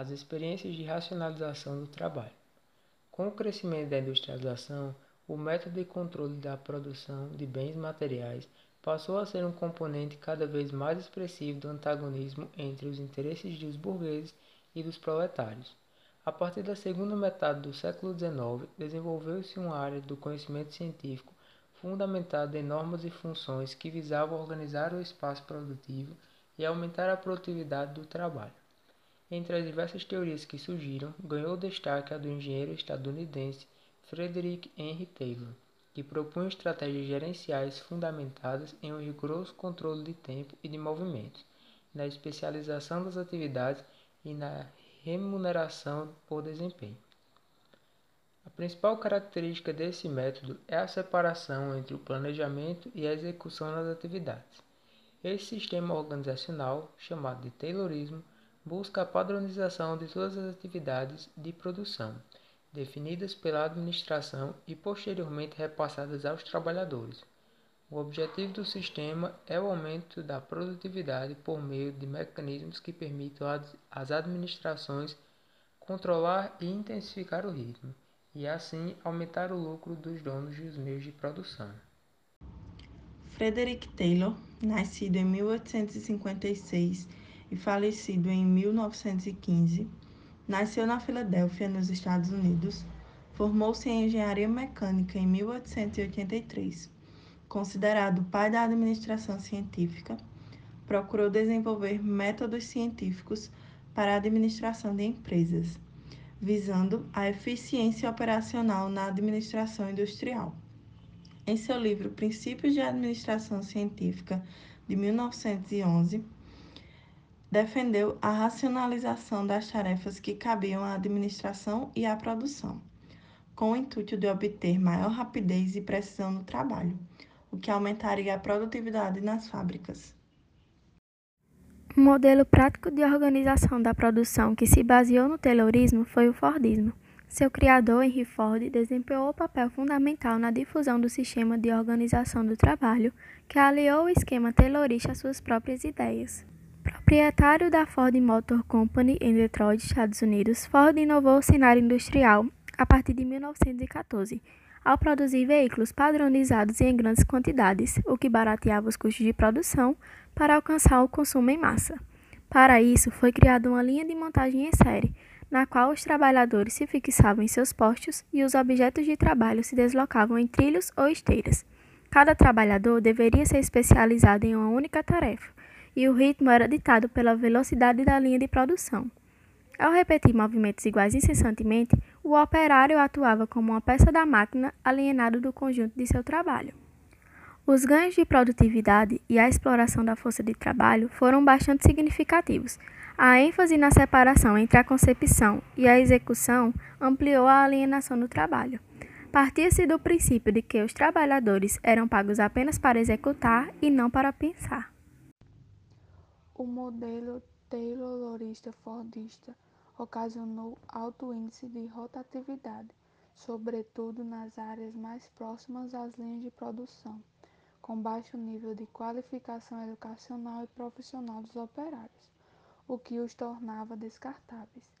as experiências de racionalização do trabalho. Com o crescimento da industrialização, o método de controle da produção de bens materiais passou a ser um componente cada vez mais expressivo do antagonismo entre os interesses dos burgueses e dos proletários. A partir da segunda metade do século XIX, desenvolveu-se uma área do conhecimento científico fundamentada em normas e funções que visavam organizar o espaço produtivo e aumentar a produtividade do trabalho. Entre as diversas teorias que surgiram, ganhou destaque a do engenheiro estadunidense Frederick Henry Taylor que propunha estratégias gerenciais fundamentadas em um rigoroso controle de tempo e de movimentos, na especialização das atividades e na remuneração por desempenho. A principal característica desse método é a separação entre o planejamento e a execução das atividades. Esse sistema organizacional, chamado de Taylorismo, busca a padronização de todas as atividades de produção definidas pela administração e posteriormente repassadas aos trabalhadores. O objetivo do sistema é o aumento da produtividade por meio de mecanismos que permitam às administrações controlar e intensificar o ritmo, e assim aumentar o lucro dos donos dos meios de produção. Frederick Taylor, nascido em 1856 e falecido em 1915, Nasceu na Filadélfia, nos Estados Unidos. Formou-se em engenharia mecânica em 1883. Considerado pai da administração científica, procurou desenvolver métodos científicos para a administração de empresas, visando a eficiência operacional na administração industrial. Em seu livro Princípios de Administração Científica, de 1911, defendeu a racionalização das tarefas que cabiam à administração e à produção, com o intuito de obter maior rapidez e precisão no trabalho, o que aumentaria a produtividade nas fábricas. Um modelo prático de organização da produção que se baseou no Taylorismo foi o Fordismo. Seu criador, Henry Ford, desempenhou o papel fundamental na difusão do sistema de organização do trabalho, que aliou o esquema Taylorista às suas próprias ideias. Proprietário da Ford Motor Company em Detroit, Estados Unidos, Ford inovou o cenário industrial a partir de 1914, ao produzir veículos padronizados em grandes quantidades, o que barateava os custos de produção para alcançar o consumo em massa. Para isso, foi criada uma linha de montagem em série, na qual os trabalhadores se fixavam em seus postos e os objetos de trabalho se deslocavam em trilhos ou esteiras. Cada trabalhador deveria ser especializado em uma única tarefa, e o ritmo era ditado pela velocidade da linha de produção. Ao repetir movimentos iguais incessantemente, o operário atuava como uma peça da máquina alienado do conjunto de seu trabalho. Os ganhos de produtividade e a exploração da força de trabalho foram bastante significativos. A ênfase na separação entre a concepção e a execução ampliou a alienação do trabalho. Partia-se do princípio de que os trabalhadores eram pagos apenas para executar e não para pensar. O modelo Taylorista-Fordista ocasionou alto índice de rotatividade, sobretudo nas áreas mais próximas às linhas de produção, com baixo nível de qualificação educacional e profissional dos operários, o que os tornava descartáveis.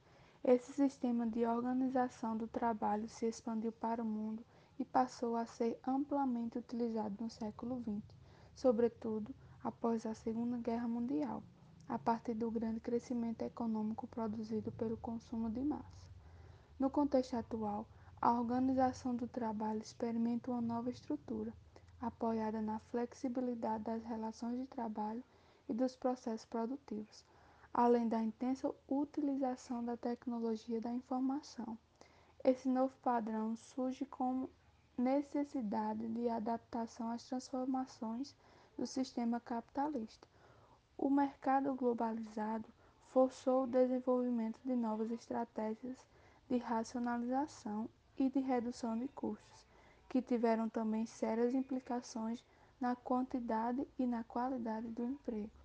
Esse sistema de organização do trabalho se expandiu para o mundo e passou a ser amplamente utilizado no século XX, sobretudo após a Segunda Guerra Mundial, a partir do grande crescimento econômico produzido pelo consumo de massa. No contexto atual, a organização do trabalho experimenta uma nova estrutura, apoiada na flexibilidade das relações de trabalho e dos processos produtivos, além da intensa utilização da tecnologia da informação. Esse novo padrão surge como necessidade de adaptação às transformações do sistema capitalista. O mercado globalizado forçou o desenvolvimento de novas estratégias de racionalização e de redução de custos, que tiveram também sérias implicações na quantidade e na qualidade do emprego.